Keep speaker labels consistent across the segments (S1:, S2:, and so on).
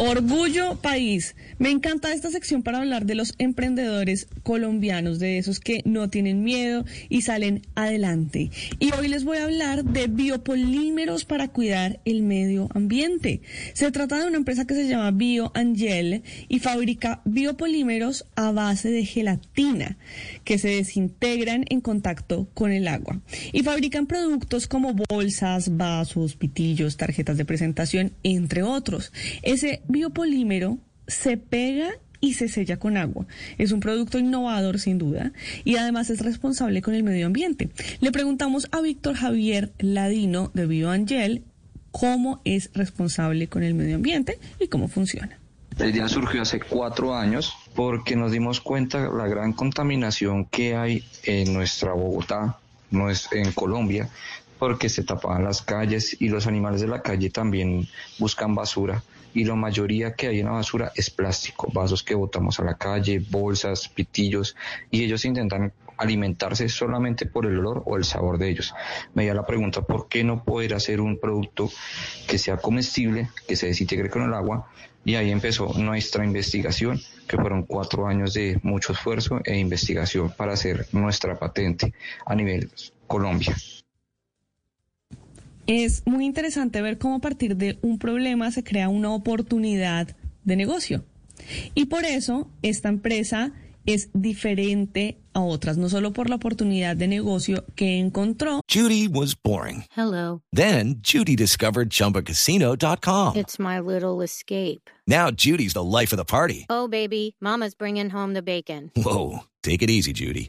S1: Orgullo País. Me encanta esta sección para hablar de los emprendedores colombianos, de esos que no tienen miedo y salen adelante. Y hoy les voy a hablar de biopolímeros para cuidar el medio ambiente. Se trata de una empresa que se llama BioAngel y fabrica biopolímeros a base de gelatina que se desintegran en contacto con el agua. Y fabrican productos como bolsas, vasos, pitillos, tarjetas de presentación, entre otros. Ese biopolímero se pega y se sella con agua. Es un producto innovador sin duda y además es responsable con el medio ambiente. Le preguntamos a Víctor Javier Ladino de BioAngel cómo es responsable con el medio ambiente y cómo funciona.
S2: La idea surgió hace cuatro años porque nos dimos cuenta de la gran contaminación que hay en nuestra Bogotá, no es en Colombia, porque se tapaban las calles y los animales de la calle también buscan basura y la mayoría que hay en la basura es plástico, vasos que botamos a la calle, bolsas, pitillos y ellos intentan alimentarse solamente por el olor o el sabor de ellos. Me dio la pregunta por qué no poder hacer un producto que sea comestible, que se desintegre con el agua y ahí empezó nuestra investigación, que fueron cuatro años de mucho esfuerzo e investigación para hacer nuestra patente a nivel Colombia.
S1: Es muy interesante ver cómo a partir de un problema se crea una oportunidad de negocio. Y por eso esta empresa es diferente a otras, no solo por la oportunidad de negocio que encontró.
S3: Judy was boring.
S4: Hello.
S3: Then Judy discovered chumbacasino.com.
S4: It's my little escape.
S3: Now Judy's the life of the party.
S4: Oh, baby, Mama's bringing home the bacon.
S3: Whoa. Take it easy, Judy.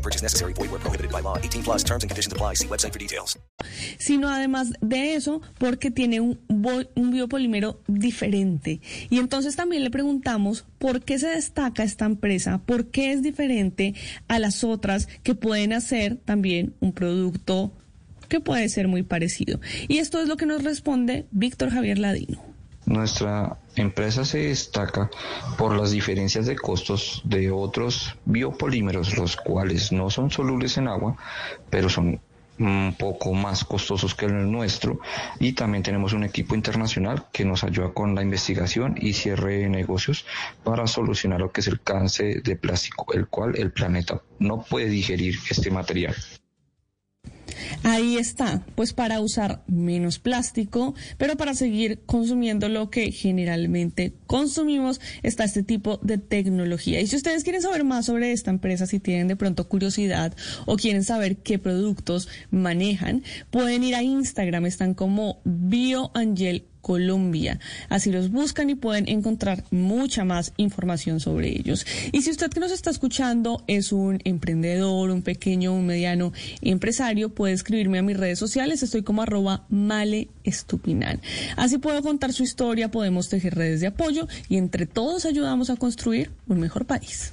S5: Purchase necessary. Void prohibited by law. 18 plus terms and conditions apply. See website for details.
S1: Sino además de eso, porque tiene un, un biopolímero diferente. Y entonces también le preguntamos por qué se destaca esta empresa, por qué es diferente a las otras que pueden hacer también un producto que puede ser muy parecido. Y esto es lo que nos responde Víctor Javier Ladino.
S2: Nuestra empresa se destaca por las diferencias de costos de otros biopolímeros, los cuales no son solubles en agua, pero son un poco más costosos que el nuestro y también tenemos un equipo internacional que nos ayuda con la investigación y cierre de negocios para solucionar lo que es el cáncer de plástico, el cual el planeta no puede digerir este material.
S1: Ahí está, pues para usar menos plástico, pero para seguir consumiendo lo que generalmente consumimos, está este tipo de tecnología. Y si ustedes quieren saber más sobre esta empresa, si tienen de pronto curiosidad o quieren saber qué productos manejan, pueden ir a Instagram, están como BioAngel Colombia. Así los buscan y pueden encontrar mucha más información sobre ellos. Y si usted que nos está escuchando es un emprendedor, un pequeño, un mediano empresario, puede escribirme a mis redes sociales. Estoy como arroba male estupinan. Así puedo contar su historia, podemos tejer redes de apoyo y entre todos ayudamos a construir un mejor país.